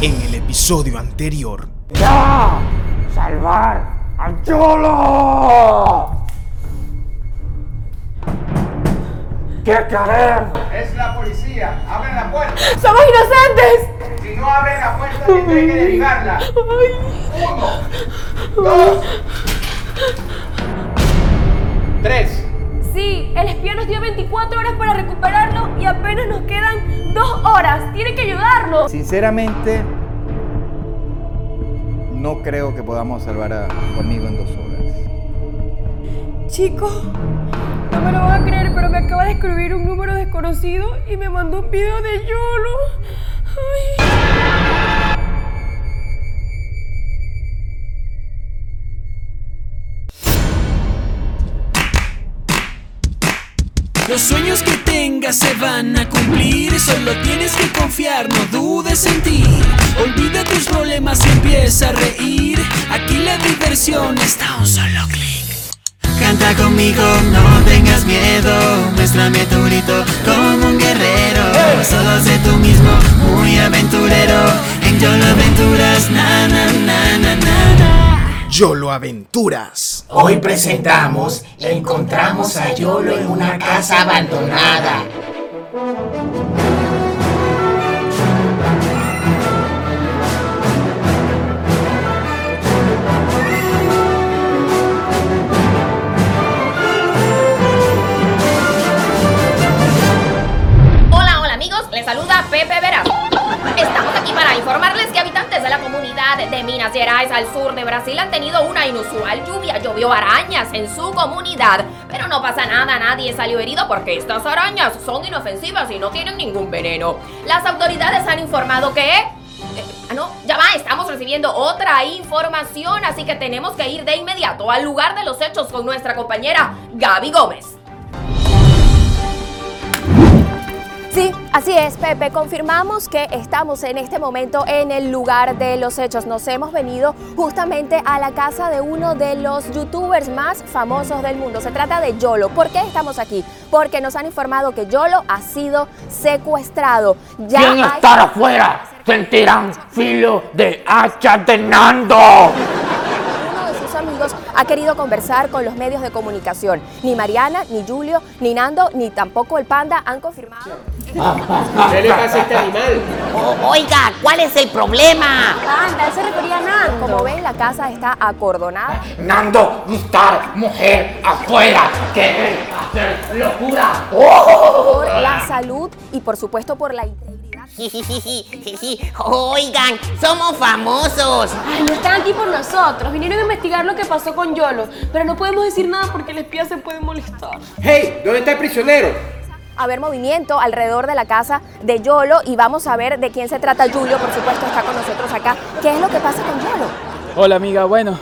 En el episodio anterior, ¡Ya! ¡Salvar a Yolo! ¿Qué queremos? Es la policía. Abren la puerta. ¡Somos inocentes! Si no abren la puerta, tendré que derribarla. Uno, dos, tres. Sí, el espía nos dio 24 horas para recuperarlo y apenas nos quedan dos horas. Tiene que Sinceramente, no creo que podamos salvar a tu amigo en dos horas. Chicos, no me lo van a creer, pero me acaba de escribir un número desconocido y me mandó un video de Yolo. Ay. Los sueños que tengas se van a cumplir, solo tienes que confiar, no dudes en ti. Olvida tus problemas y empieza a reír. Aquí la diversión está a un solo clic. Canta conmigo, no tengas miedo. Muéstrame tu grito como un guerrero. Solo sé tú mismo, muy aventurero. En Yolo Aventuras, na na na na na. YOLO Aventuras. Hoy presentamos Encontramos a Yolo en una casa abandonada. Hola, hola amigos, les saluda Pepe informarles que habitantes de la comunidad de Minas Gerais al sur de Brasil han tenido una inusual lluvia. Llovió arañas en su comunidad. Pero no pasa nada, nadie salió herido porque estas arañas son inofensivas y no tienen ningún veneno. Las autoridades han informado que... eh, ah, no, ya va, estamos recibiendo otra información, así que tenemos que ir de inmediato al lugar de los hechos con nuestra compañera Gaby Gómez. Sí, así es, Pepe. Confirmamos que estamos en este momento en el lugar de los hechos. Nos hemos venido justamente a la casa de uno de los youtubers más famosos del mundo. Se trata de Yolo. ¿Por qué estamos aquí? Porque nos han informado que Yolo ha sido secuestrado. Ya ¿Quién hay- estará afuera? Sentirán filo de hacha de Nando. uno de sus amigos ha querido conversar con los medios de comunicación. Ni Mariana, ni Julio, ni Nando, ni tampoco el panda han confirmado. ¿Qué le pasa a este animal? O- oiga, ¿cuál es el problema? Panda, él se refería a Nando. Como ven, la casa está acordonada. Nando, estar mujer afuera. Querer hacer locura. ¡Oh! por la salud y por supuesto por la integridad. Oigan, somos famosos. Ay, no están aquí por nosotros. Vinieron a investigar lo que pasó con Yolo. Pero no podemos decir nada porque el espía se puede molestar. Hey, ¿dónde está el prisionero? A ver movimiento alrededor de la casa de Yolo y vamos a ver de quién se trata. Julio, por supuesto, está con nosotros acá. ¿Qué es lo que pasa con Yolo? Hola amiga, bueno,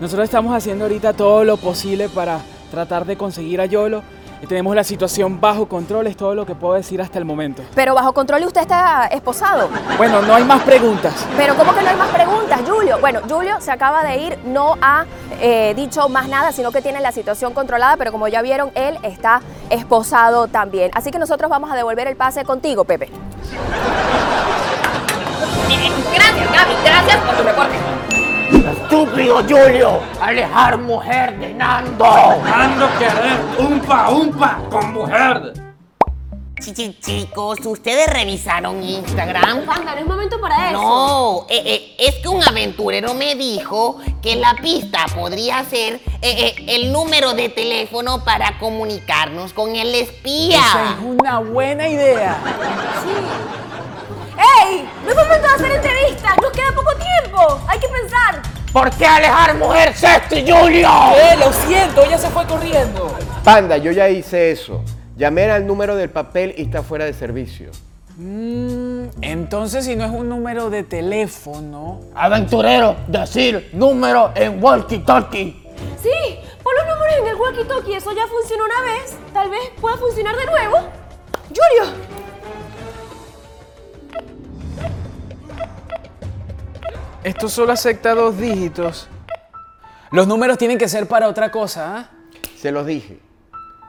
nosotros estamos haciendo ahorita todo lo posible para tratar de conseguir a Yolo. Y tenemos la situación bajo control, es todo lo que puedo decir hasta el momento. Pero bajo control y usted está esposado. Bueno, no hay más preguntas. Pero ¿cómo que no hay más preguntas, Julio? Bueno, Julio se acaba de ir, no ha eh, dicho más nada, sino que tiene la situación controlada, pero como ya vieron, él está esposado también. Así que nosotros vamos a devolver el pase contigo, Pepe. Gracias, Gaby, gracias por tu reporte. Estúpido Julio. Alejar mujer de Nando. Ando querer umpa umpa con mujer. Chi- chi- Chicos, ¿ustedes revisaron Instagram? Panda, no es momento para No, eh, eh, es que un aventurero me dijo que la pista podría ser eh, eh, el número de teléfono para comunicarnos con el espía. Esa es una buena idea. ¡Ey! No es momento de hacer entrevistas, nos queda poco tiempo. Hay que pensar. ¿Por qué alejar mujer, Cesti Julio? Eh, lo siento, ella se fue corriendo. Panda, yo ya hice eso. Llamé al número del papel y está fuera de servicio. Mm, entonces, si no es un número de teléfono. Aventurero, decir número en walkie-talkie. Sí, pon los números en el walkie-talkie, eso ya funcionó una vez. Tal vez pueda funcionar de nuevo. Julio. Esto solo acepta dos dígitos. Los números tienen que ser para otra cosa, ¿ah? Se los dije.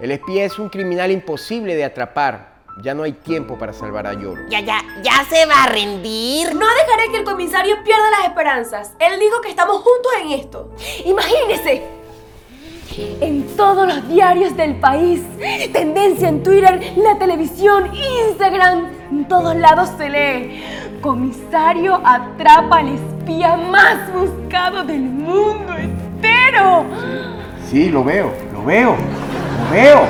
El espía es un criminal imposible de atrapar. Ya no hay tiempo para salvar a Yolo. Ya, ya, ya se va a rendir. No dejaré que el comisario pierda las esperanzas. Él dijo que estamos juntos en esto. Imagínese. En todos los diarios del país, tendencia en Twitter, la televisión, Instagram, en todos lados se lee. Comisario atrapa al espía más buscado del mundo entero. Sí, lo veo, lo veo, lo veo.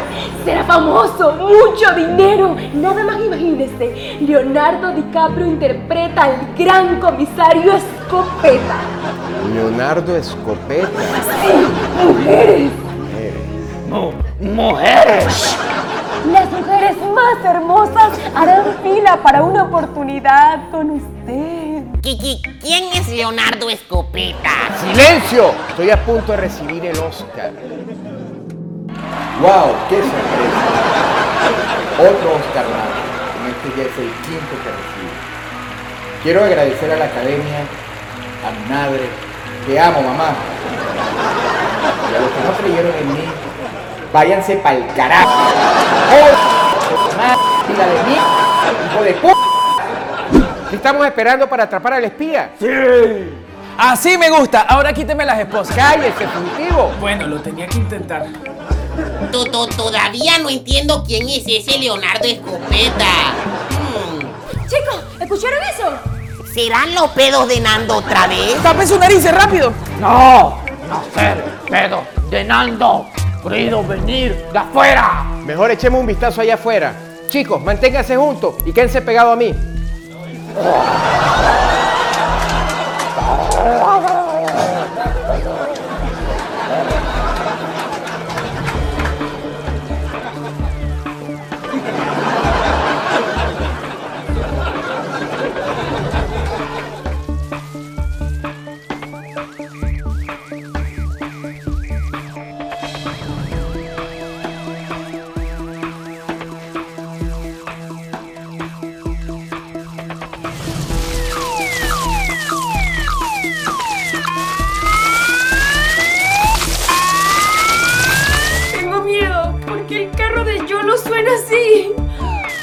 Será famoso, mucho dinero. Nada más imagínese. Leonardo DiCaprio interpreta al gran comisario Escopeta. Leonardo Escopeta. Sí, mujeres. mujeres. Las mujeres más hermosas harán fila para una oportunidad con usted. Kiki, ¿quién es Leonardo Escopeta? ¡Silencio! Estoy a punto de recibir el Oscar. ¡Wow! ¡Qué sorpresa! Otro Oscar más. Este ya es el quinto que recibo. Quiero agradecer a la academia, a mi madre, que amo, mamá. Y a los que no creyeron en mí, váyanse pa'l carajo. ¡Oh! ¡Tira de mí! ¡Hijo de p! ¿Qué estamos esperando para atrapar al espía? ¡Sí! Así me gusta. Ahora quíteme las esposas. ¡Cállese, fugitivo! Bueno, lo tenía que intentar. To- to- Todavía no entiendo quién es ese Leonardo Escopeta. Hmm, Chicos, ¿escucharon eso? ¿Serán los pedos de Nando otra vez? ¡Tape su nariz rápido! No, no ser pedo de Nando. Querido venir de afuera. Mejor echemos un vistazo allá afuera. Chicos, manténganse juntos y quédense pegados a mí. Tengo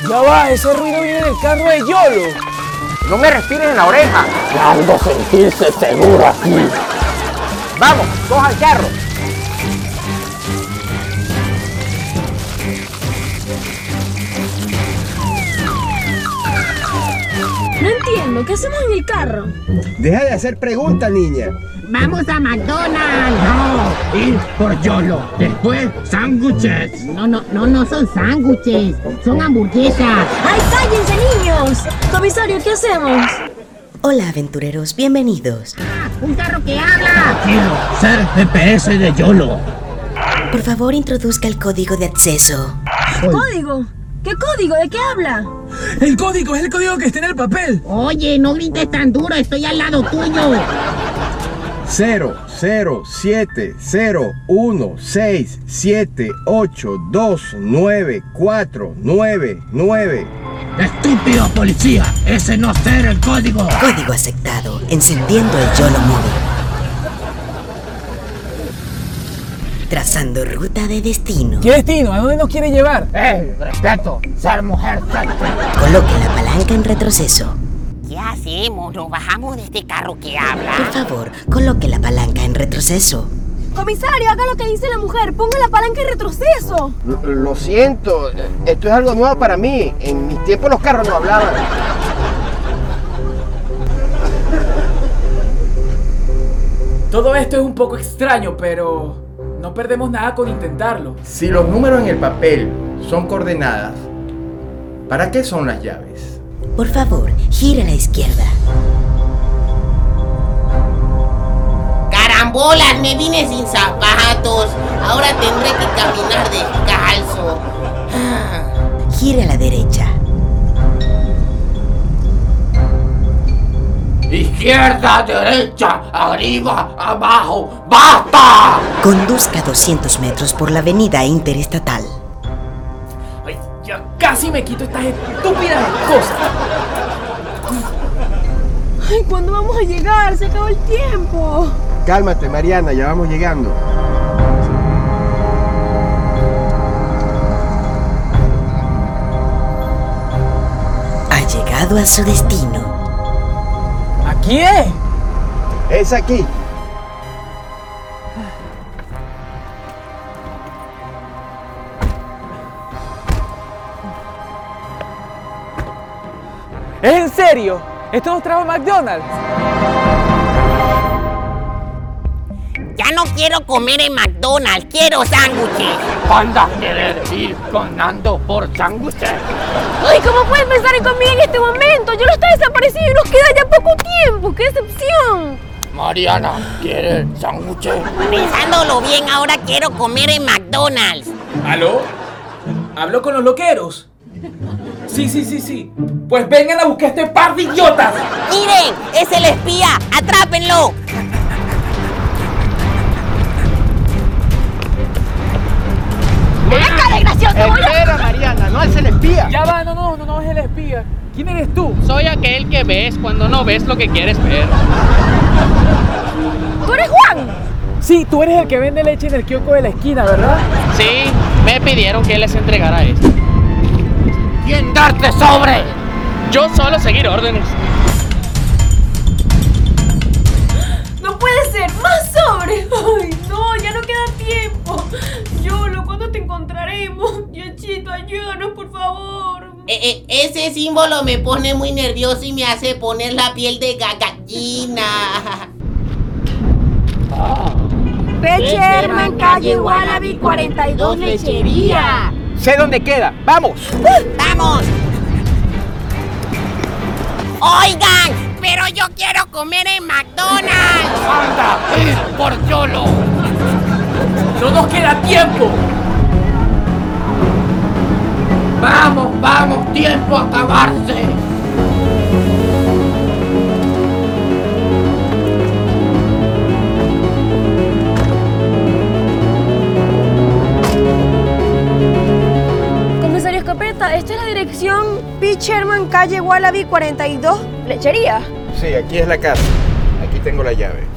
Ya va, ese ruido viene del carro de Yolo. No me respires en la oreja. Nando sentirse seguro aquí. Vamos, coja el carro. No entiendo, ¿qué hacemos en el carro? Deja de hacer preguntas, niña. Vamos a McDonald's. No, ir por Yolo. Después, sándwiches. No, no, no, no son sándwiches, son hamburguesas. ¡Ay, cállense, niños! Comisario, ¿qué hacemos? Hola aventureros, bienvenidos. Un carro que habla. Quiero ser GPS de Yolo. Por favor, introduzca el código de acceso. ¿Código? ¿Qué código? ¿De qué habla? El código es el código que está en el papel. Oye, no grites tan duro, estoy al lado tuyo. 0, 0, 7, 0, 1, 6, 7, 8, 2, 9, 4, 9, 9. Estúpido policía, ese no ser el código. Código aceptado. Encendiendo el YOLO Mode. Trazando ruta de destino. ¿Qué destino? ¿A dónde nos quiere llevar? Eh, respeto, ser mujer. Coloque la palanca en retroceso. ¿Qué hacemos? Nos bajamos de este carro que habla. Por favor, coloque la palanca en retroceso. Comisario, haga lo que dice la mujer. Ponga la palanca en retroceso. Lo, lo siento, esto es algo nuevo para mí. En mis tiempos los carros no hablaban. Todo esto es un poco extraño, pero no perdemos nada con intentarlo. Si los números en el papel son coordenadas, ¿para qué son las llaves? Por favor, gira a la izquierda. Carambolas, me vine sin zapatos. Ahora tendré que caminar descalzo. Ah. Gira a la derecha. Izquierda, derecha, arriba, abajo, ¡basta! Conduzca 200 metros por la avenida interestatal. Casi me quito estas estúpidas cosas. Ay, ¿cuándo vamos a llegar? Se acabó el tiempo. Cálmate, Mariana, ya vamos llegando. llegado a su destino. ¿Aquí es? Es aquí. Serio? ¿Esto nos trajo McDonald's? Ya no quiero comer en McDonald's, quiero sándwiches. Panda querer ir con Nando por sándwiches. Ay, ¿cómo puedes pensar en conmigo en este momento? Yo no estoy desaparecido y nos queda ya poco tiempo. ¡Qué decepción! Mariana quiere sándwiches. Pensándolo bien, ahora quiero comer en McDonald's. ¿Aló? ¿Hablo con los loqueros? Sí, sí, sí, sí. Pues vengan a buscar este par de idiotas. Miren, es el espía, atrápenlo. ¡Venga, desgraciado! ¡Te voy a... Espera, Mariana, no es el espía. Ya va, no, no, no, no es el espía. ¿Quién eres tú? Soy aquel que ves cuando no ves lo que quieres ver. ¿Tú eres Juan? Sí, tú eres el que vende leche en el kiosco de la esquina, ¿verdad? Sí, me pidieron que les entregara esto. ¿Quién darte sobre? Yo solo seguir órdenes. ¡No puede ser! ¡Más sobre! ¡Ay, no! ¡Ya no queda tiempo! Yolo, ¿cuándo te encontraremos? Diosito, ayúdanos, por favor. Eh, eh, ese símbolo me pone muy nervioso y me hace poner la piel de ga- gallina. Sherman, calle Wallaby 42, lechería. Sé dónde queda. ¡Vamos! ¡Vamos! Oigan, pero yo quiero comer en McDonald's. Panda ir por Yolo. ¡No nos queda tiempo! Vamos, vamos, tiempo a acabarse. Sherman, calle Wallaby 42, lechería. Sí, aquí es la casa. Aquí tengo la llave.